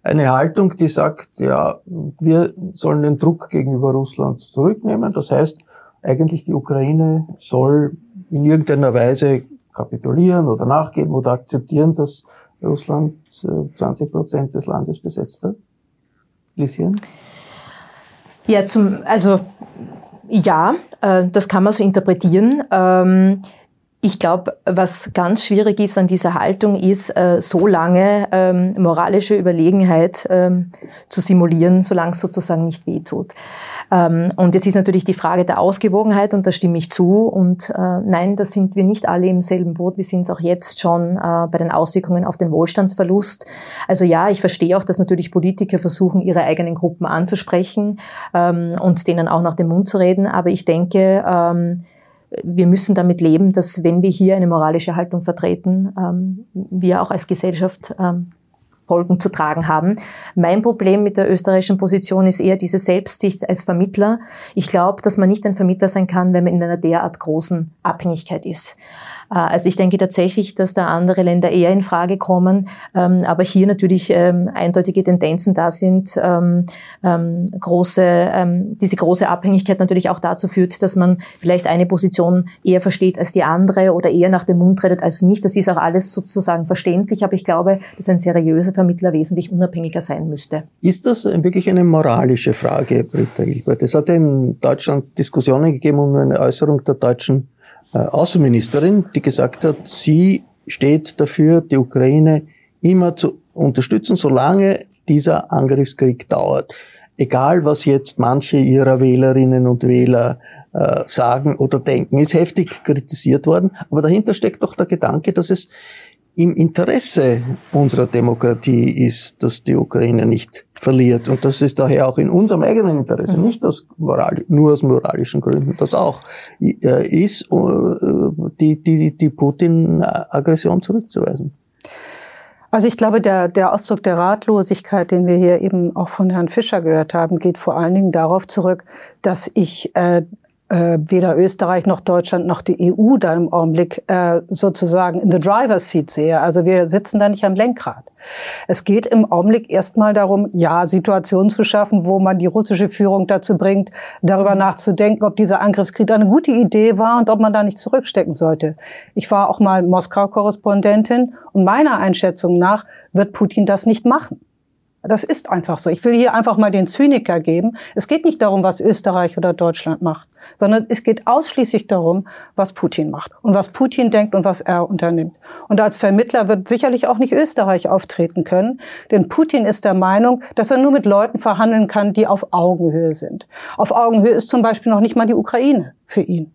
eine Haltung, die sagt, ja, wir sollen den Druck gegenüber Russland zurücknehmen. Das heißt, eigentlich die Ukraine soll in irgendeiner Weise kapitulieren oder nachgeben oder akzeptieren, dass Russland 20 äh, Prozent des Landes besetzt hat. Lieschen? Ja, zum, also ja, äh, das kann man so interpretieren. Ähm, ich glaube, was ganz schwierig ist an dieser Haltung, ist, äh, so lange ähm, moralische Überlegenheit ähm, zu simulieren, solange es sozusagen nicht wehtut. Ähm, und jetzt ist natürlich die Frage der Ausgewogenheit, und da stimme ich zu. Und äh, nein, da sind wir nicht alle im selben Boot. Wir sind es auch jetzt schon äh, bei den Auswirkungen auf den Wohlstandsverlust. Also ja, ich verstehe auch, dass natürlich Politiker versuchen, ihre eigenen Gruppen anzusprechen ähm, und denen auch nach dem Mund zu reden. Aber ich denke, ähm, wir müssen damit leben, dass wenn wir hier eine moralische Haltung vertreten, ähm, wir auch als Gesellschaft ähm, Folgen zu tragen haben. Mein Problem mit der österreichischen Position ist eher diese Selbstsicht als Vermittler. Ich glaube, dass man nicht ein Vermittler sein kann, wenn man in einer derart großen Abhängigkeit ist. Äh, also ich denke tatsächlich, dass da andere Länder eher in Frage kommen, ähm, aber hier natürlich ähm, eindeutige Tendenzen da sind, ähm, große, diese große Abhängigkeit natürlich auch dazu führt, dass man vielleicht eine Position eher versteht als die andere oder eher nach dem Mund redet als nicht. Das ist auch alles sozusagen verständlich, aber ich glaube, dass ein seriöser Vermittler wesentlich unabhängiger sein müsste. Ist das wirklich eine moralische Frage, Britta Hilbert? Es hat in Deutschland Diskussionen gegeben um eine Äußerung der deutschen Außenministerin, die gesagt hat, sie steht dafür, die Ukraine immer zu unterstützen, solange dieser Angriffskrieg dauert. egal was jetzt manche ihrer Wählerinnen und Wähler äh, sagen oder denken, ist heftig kritisiert worden. Aber dahinter steckt doch der Gedanke, dass es im Interesse unserer Demokratie ist, dass die Ukraine nicht verliert. Und das ist daher auch in unserem eigenen Interesse, mhm. nicht aus moral, nur aus moralischen Gründen, das auch äh, ist, äh, die, die, die Putin-Aggression zurückzuweisen. Also ich glaube, der, der Ausdruck der Ratlosigkeit, den wir hier eben auch von Herrn Fischer gehört haben, geht vor allen Dingen darauf zurück, dass ich äh, äh, weder Österreich noch Deutschland noch die EU da im Augenblick äh, sozusagen in the driver's seat sehe. Also wir sitzen da nicht am Lenkrad. Es geht im Augenblick erstmal darum, ja, Situationen zu schaffen, wo man die russische Führung dazu bringt, darüber nachzudenken, ob dieser Angriffskrieg eine gute Idee war und ob man da nicht zurückstecken sollte. Ich war auch mal Moskau-Korrespondentin und meiner Einschätzung nach wird Putin das nicht machen. Das ist einfach so. Ich will hier einfach mal den Zyniker geben. Es geht nicht darum, was Österreich oder Deutschland macht, sondern es geht ausschließlich darum, was Putin macht und was Putin denkt und was er unternimmt. Und als Vermittler wird sicherlich auch nicht Österreich auftreten können, denn Putin ist der Meinung, dass er nur mit Leuten verhandeln kann, die auf Augenhöhe sind. Auf Augenhöhe ist zum Beispiel noch nicht mal die Ukraine für ihn.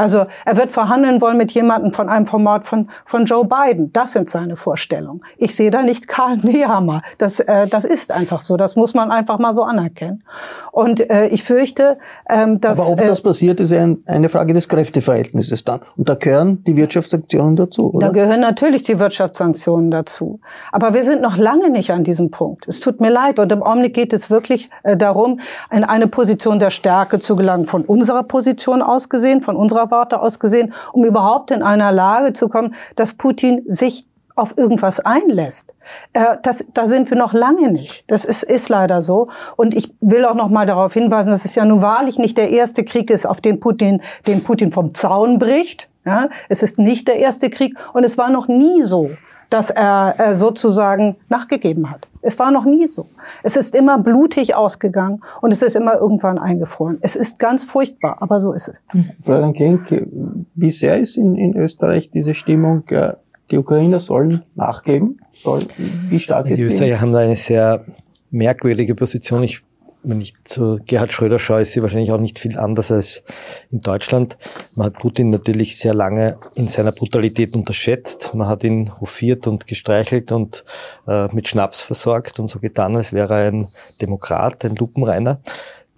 Also er wird verhandeln wollen mit jemandem von einem Format von, von Joe Biden. Das sind seine Vorstellungen. Ich sehe da nicht Karl Nehammer. Das, äh, das ist einfach so. Das muss man einfach mal so anerkennen. Und äh, ich fürchte, ähm, dass... Aber ob das äh, passiert, ist ein, eine Frage des Kräfteverhältnisses dann. Und da gehören die Wirtschaftssanktionen dazu, oder? Da gehören natürlich die Wirtschaftssanktionen dazu. Aber wir sind noch lange nicht an diesem Punkt. Es tut mir leid. Und im Augenblick geht es wirklich äh, darum, in eine Position der Stärke zu gelangen. Von unserer Position aus gesehen, von unserer Warte aus gesehen, um überhaupt in einer Lage zu kommen, dass Putin sich auf irgendwas einlässt. Äh, das, da sind wir noch lange nicht. Das ist, ist leider so. Und ich will auch noch mal darauf hinweisen, dass es ja nun wahrlich nicht der erste Krieg ist, auf den Putin, den Putin vom Zaun bricht. Ja, es ist nicht der erste Krieg und es war noch nie so, dass er äh, sozusagen nachgegeben hat. Es war noch nie so. Es ist immer blutig ausgegangen und es ist immer irgendwann eingefroren. Es ist ganz furchtbar, aber so ist es. Frau Klenk, wie sehr ist in, in Österreich diese Stimmung, äh, die Ukrainer sollen nachgeben? Soll, wie stark die ist die Österreicher haben da eine sehr merkwürdige Position. Ich ich zu Gerhard Schröder schaue, ist sie wahrscheinlich auch nicht viel anders als in Deutschland. Man hat Putin natürlich sehr lange in seiner Brutalität unterschätzt. Man hat ihn hofiert und gestreichelt und äh, mit Schnaps versorgt und so getan, als wäre er ein Demokrat, ein Lupenreiner.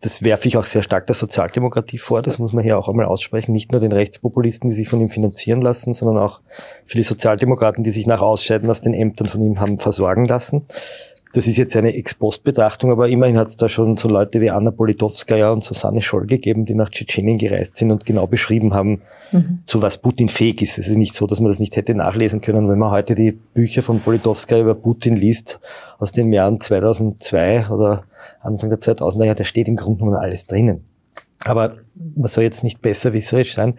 Das werfe ich auch sehr stark der Sozialdemokratie vor. Das muss man hier auch einmal aussprechen. Nicht nur den Rechtspopulisten, die sich von ihm finanzieren lassen, sondern auch für die Sozialdemokraten, die sich nach Ausscheiden aus den Ämtern von ihm haben versorgen lassen. Das ist jetzt eine Ex-Post-Betrachtung, aber immerhin hat es da schon so Leute wie Anna Politowskaja und Susanne Scholl gegeben, die nach Tschetschenien gereist sind und genau beschrieben haben, mhm. zu was Putin fähig ist. Es ist nicht so, dass man das nicht hätte nachlesen können. Wenn man heute die Bücher von Politowskaja über Putin liest, aus den Jahren 2002 oder Anfang der 2000er Jahre, da steht im Grunde genommen alles drinnen. Aber man soll jetzt nicht besserwisserisch sein.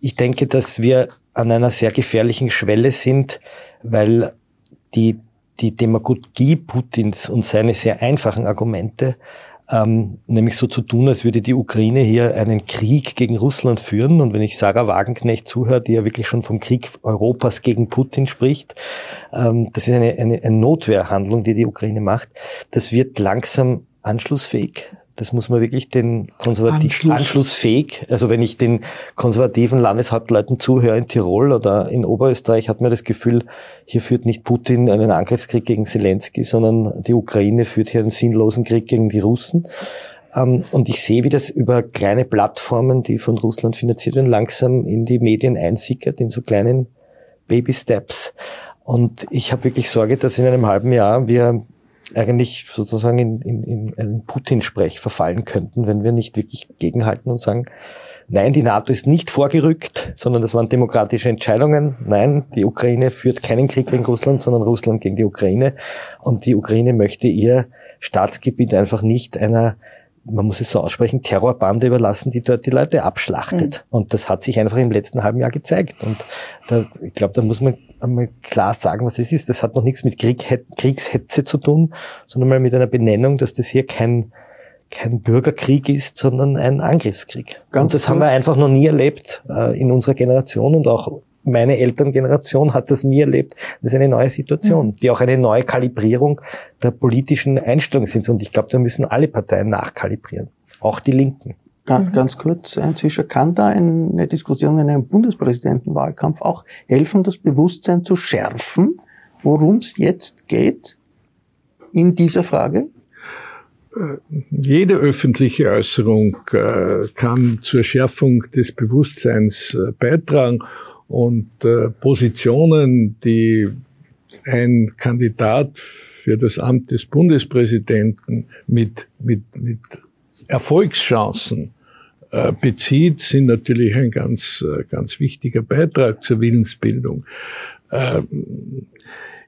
Ich denke, dass wir an einer sehr gefährlichen Schwelle sind, weil die die Demagogie Putins und seine sehr einfachen Argumente, ähm, nämlich so zu tun, als würde die Ukraine hier einen Krieg gegen Russland führen. Und wenn ich Sarah Wagenknecht zuhöre, die ja wirklich schon vom Krieg Europas gegen Putin spricht, ähm, das ist eine, eine, eine Notwehrhandlung, die die Ukraine macht. Das wird langsam anschlussfähig. Das muss man wirklich den konservativen Anschluss. anschlussfähig. Also wenn ich den konservativen Landeshauptleuten zuhöre in Tirol oder in Oberösterreich, hat man das Gefühl, hier führt nicht Putin einen Angriffskrieg gegen Zelensky, sondern die Ukraine führt hier einen sinnlosen Krieg gegen die Russen. Ähm, und ich sehe, wie das über kleine Plattformen, die von Russland finanziert werden, langsam in die Medien einsickert, in so kleinen Baby Steps. Und ich habe wirklich Sorge, dass in einem halben Jahr wir eigentlich sozusagen in, in, in einen Putin-Sprech verfallen könnten, wenn wir nicht wirklich gegenhalten und sagen, nein, die NATO ist nicht vorgerückt, sondern das waren demokratische Entscheidungen. Nein, die Ukraine führt keinen Krieg gegen Russland, sondern Russland gegen die Ukraine. Und die Ukraine möchte ihr Staatsgebiet einfach nicht einer man muss es so aussprechen, Terrorbande überlassen, die dort die Leute abschlachtet. Mhm. Und das hat sich einfach im letzten halben Jahr gezeigt. Und da, ich glaube, da muss man einmal klar sagen, was es ist. Das hat noch nichts mit Krieg, Kriegshetze zu tun, sondern mal mit einer Benennung, dass das hier kein, kein Bürgerkrieg ist, sondern ein Angriffskrieg. Ganz und das haben wir einfach noch nie erlebt äh, in unserer Generation und auch meine Elterngeneration hat das nie erlebt. Das ist eine neue Situation, mhm. die auch eine neue Kalibrierung der politischen Einstellungen sind. Und ich glaube, da müssen alle Parteien nachkalibrieren, auch die Linken. Ganz, mhm. ganz kurz inzwischen kann da eine Diskussion in einem Bundespräsidentenwahlkampf auch helfen, das Bewusstsein zu schärfen, worum es jetzt geht in dieser Frage? Jede öffentliche Äußerung äh, kann zur Schärfung des Bewusstseins äh, beitragen und äh, Positionen, die ein Kandidat für das Amt des Bundespräsidenten mit, mit, mit Erfolgschancen bezieht, sind natürlich ein ganz, ganz wichtiger Beitrag zur Willensbildung. Ähm,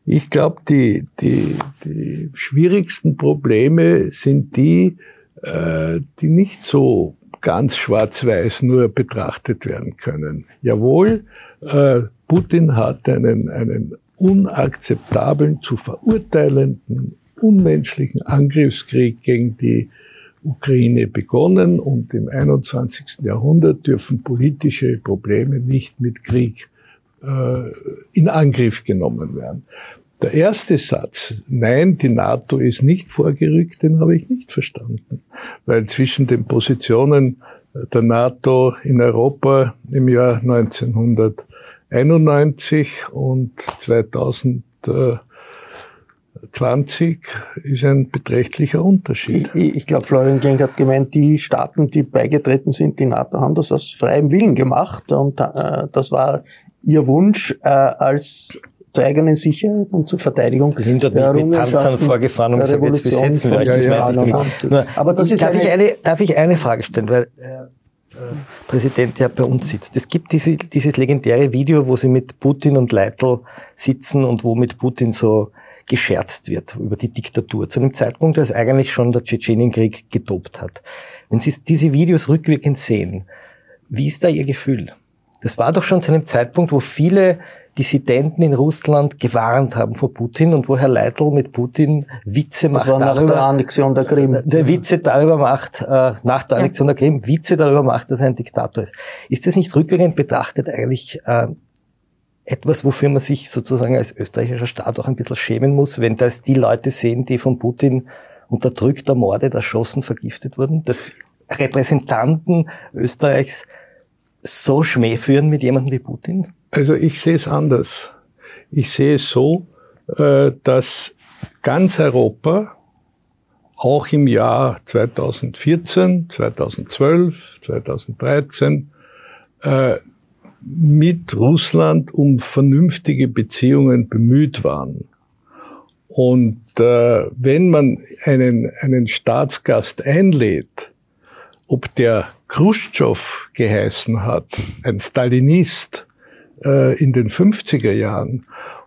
ich glaube, die, die, die schwierigsten Probleme sind die, äh, die nicht so ganz schwarz-weiß nur betrachtet werden können. Jawohl, äh, Putin hat einen, einen unakzeptablen, zu verurteilenden, unmenschlichen Angriffskrieg gegen die Ukraine begonnen und im 21. Jahrhundert dürfen politische Probleme nicht mit Krieg äh, in Angriff genommen werden. Der erste Satz, nein, die NATO ist nicht vorgerückt, den habe ich nicht verstanden. Weil zwischen den Positionen der NATO in Europa im Jahr 1991 und 2020 ist ein beträchtlicher Unterschied. Ich, ich glaube, Florian Geng hat gemeint, die Staaten, die beigetreten sind, die NATO, haben das aus freiem Willen gemacht und äh, das war ihr Wunsch äh, als zur eigenen Sicherheit und zur Verteidigung die sind dort nicht mit Panzern vorgefahren, um sie jetzt besetzen. Weil ja, ja, ja, Aber das ist darf, eine, ich eine, darf ich eine Frage stellen? Weil äh, Präsident ja bei uns sitzt. Es gibt diese, dieses legendäre Video, wo sie mit Putin und Leitl sitzen und wo mit Putin so gescherzt wird über die Diktatur. Zu einem Zeitpunkt, als eigentlich schon der Tschetschenienkrieg getobt hat. Wenn Sie diese Videos rückwirkend sehen, wie ist da Ihr Gefühl? Das war doch schon zu einem Zeitpunkt, wo viele Dissidenten in Russland gewarnt haben vor Putin und wo Herr Leitl mit Putin Witze macht. Das war nach darüber, der Annexion der Krim. Der Witze darüber macht, äh, nach der Annexion der Krim, Witze darüber macht, dass er ein Diktator ist. Ist das nicht rückwirkend betrachtet eigentlich äh, etwas, wofür man sich sozusagen als österreichischer Staat auch ein bisschen schämen muss, wenn das die Leute sehen, die von Putin unterdrückt, ermordet, erschossen, vergiftet wurden, dass Repräsentanten Österreichs so Schmäh führen mit jemandem wie Putin? Also ich sehe es anders. Ich sehe es so, äh, dass ganz Europa auch im Jahr 2014, 2012, 2013 mit Russland um vernünftige Beziehungen bemüht waren. Und äh, wenn man einen, einen Staatsgast einlädt, ob der Khrushchev geheißen hat, ein Stalinist äh, in den 50er Jahren,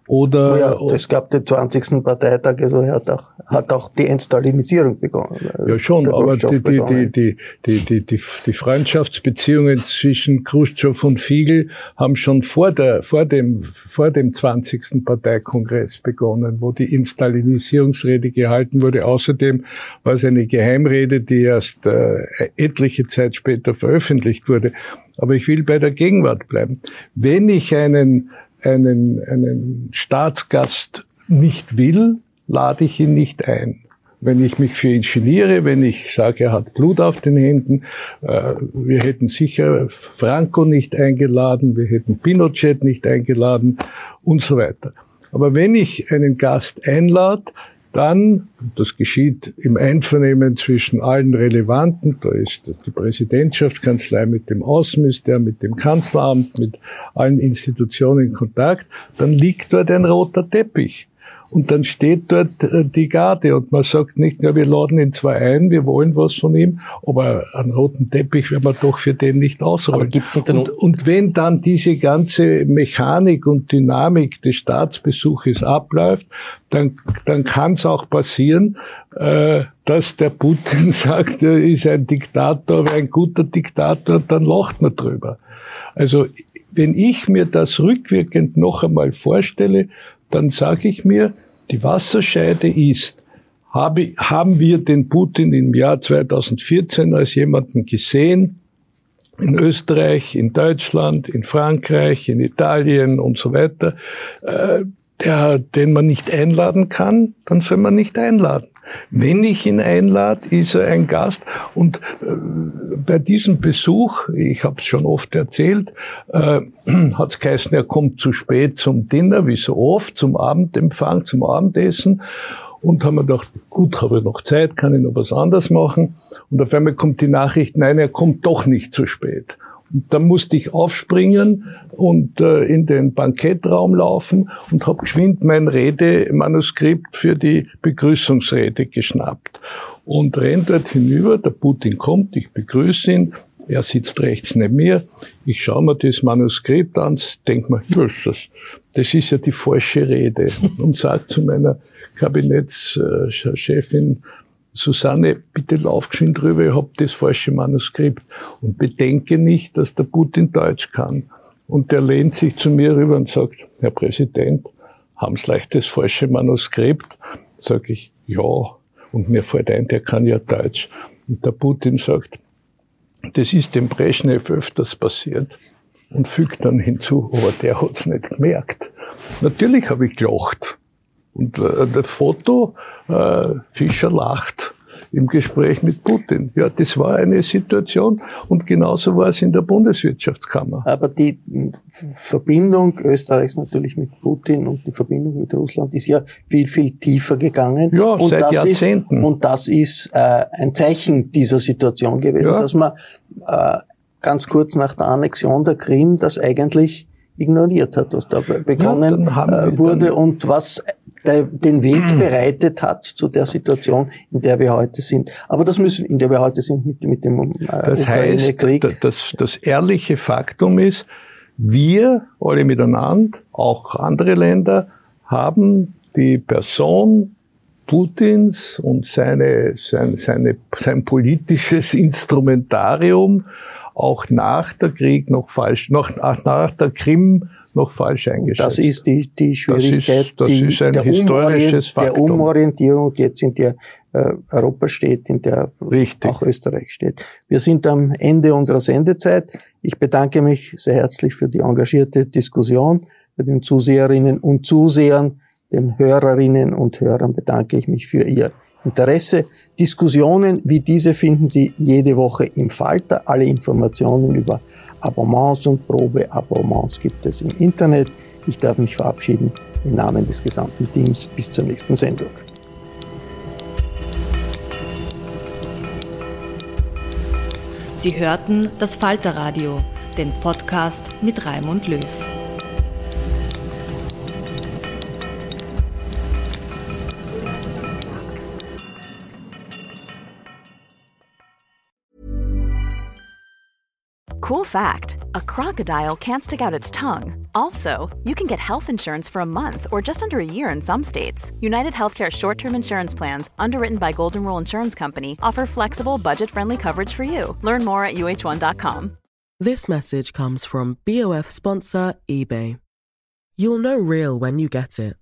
oder, ja, es gab den 20. Parteitag, also hat auch, hat auch die Entstalinisierung begonnen. Ja schon, aber die, die, die, die, die, die, die, die Freundschaftsbeziehungen zwischen Khrushchev und Fiegel haben schon vor, der, vor, dem, vor dem 20. Parteikongress begonnen, wo die Instalinisierungsrede gehalten wurde. Außerdem war es eine Geheimrede, die erst äh, etliche Zeit später veröffentlicht wurde. Aber ich will bei der Gegenwart bleiben. Wenn ich einen einen, einen Staatsgast nicht will, lade ich ihn nicht ein. Wenn ich mich für ihn geniere, wenn ich sage, er hat Blut auf den Händen, äh, wir hätten sicher Franco nicht eingeladen, wir hätten Pinochet nicht eingeladen und so weiter. Aber wenn ich einen Gast einlade, dann, das geschieht im Einvernehmen zwischen allen Relevanten, da ist die Präsidentschaftskanzlei mit dem Außenminister, mit dem Kanzleramt, mit allen Institutionen in Kontakt, dann liegt dort ein roter Teppich. Und dann steht dort äh, die Garde und man sagt nicht, ja, wir laden ihn zwar ein, wir wollen was von ihm, aber einen roten Teppich werden wir doch für den nicht ausrollen. Nicht und, und wenn dann diese ganze Mechanik und Dynamik des Staatsbesuches abläuft, dann, dann kann es auch passieren, äh, dass der Putin sagt, er ist ein Diktator, aber ein guter Diktator, und dann lacht man drüber. Also wenn ich mir das rückwirkend noch einmal vorstelle, dann sage ich mir, die Wasserscheide ist, habe, haben wir den Putin im Jahr 2014 als jemanden gesehen, in Österreich, in Deutschland, in Frankreich, in Italien und so weiter, äh, der, den man nicht einladen kann, dann soll man nicht einladen. Wenn ich ihn einlade, ist er ein Gast. Und äh, bei diesem Besuch, ich habe es schon oft erzählt, äh, hat es geheißen, er kommt zu spät zum Dinner, wie so oft, zum Abendempfang, zum Abendessen. Und haben wir gedacht, gut, habe ich noch Zeit, kann ich noch was anderes machen. Und auf einmal kommt die Nachricht, nein, er kommt doch nicht zu spät. Dann musste ich aufspringen und äh, in den Bankettraum laufen und habe geschwind mein Redemanuskript für die Begrüßungsrede geschnappt. Und renn dort hinüber, der Putin kommt, ich begrüße ihn, er sitzt rechts neben mir, ich schaue mir das Manuskript an, denke mir, das, das ist ja die falsche Rede und sage zu meiner Kabinettschefin, Susanne, bitte lauf geschwind drüber, ich hab das falsche Manuskript. Und bedenke nicht, dass der Putin Deutsch kann. Und der lehnt sich zu mir rüber und sagt, Herr Präsident, haben Sie leicht das falsche Manuskript? Sag ich, ja. Und mir fällt ein, der kann ja Deutsch. Und der Putin sagt, das ist dem Brezhnev öfters passiert. Und fügt dann hinzu, aber der hat's nicht gemerkt. Natürlich habe ich gelacht. Und äh, das Foto, äh, Fischer lacht im Gespräch mit Putin. Ja, das war eine Situation und genauso war es in der Bundeswirtschaftskammer. Aber die Verbindung Österreichs natürlich mit Putin und die Verbindung mit Russland ist ja viel, viel tiefer gegangen. Ja, und seit das Jahrzehnten. Ist, und das ist äh, ein Zeichen dieser Situation gewesen, Ja. dass man äh, ganz kurz nach der Annexion der Krim das eigentlich ignoriert hat, was da be- begonnen wir äh, wurde und was den Weg bereitet hat zu der Situation, in der wir heute sind. Aber das müssen, in der wir heute sind mit, mit dem äh, Das heißt, Ukraine-Krieg. da- das, das ehrliche Faktum ist, wir alle miteinander, auch andere Länder, haben die Person Putins und seine, sein, seine, sein politisches Instrumentarium auch nach der Krieg noch falsch, noch nach, nach der Krim noch falsch eingeschätzt. Das ist die, die Schwierigkeit, das die, ist ein der, historisches der Faktum. Umorientierung jetzt in der äh, Europa steht, in der Richtig. auch Österreich steht. Wir sind am Ende unserer Sendezeit. Ich bedanke mich sehr herzlich für die engagierte Diskussion. Bei den Zuseherinnen und Zusehern, den Hörerinnen und Hörern bedanke ich mich für Ihr Interesse. Diskussionen wie diese finden Sie jede Woche im Falter. Alle Informationen über Abonnements und Probeabonnements gibt es im Internet. Ich darf mich verabschieden im Namen des gesamten Teams. Bis zur nächsten Sendung. Sie hörten das Falterradio, den Podcast mit Raimund Löw. Cool fact a crocodile can't stick out its tongue. Also, you can get health insurance for a month or just under a year in some states. United Healthcare short term insurance plans, underwritten by Golden Rule Insurance Company, offer flexible, budget friendly coverage for you. Learn more at uh1.com. This message comes from BOF sponsor eBay. You'll know real when you get it.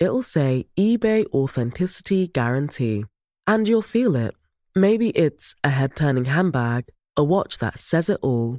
It'll say eBay Authenticity Guarantee. And you'll feel it. Maybe it's a head turning handbag, a watch that says it all,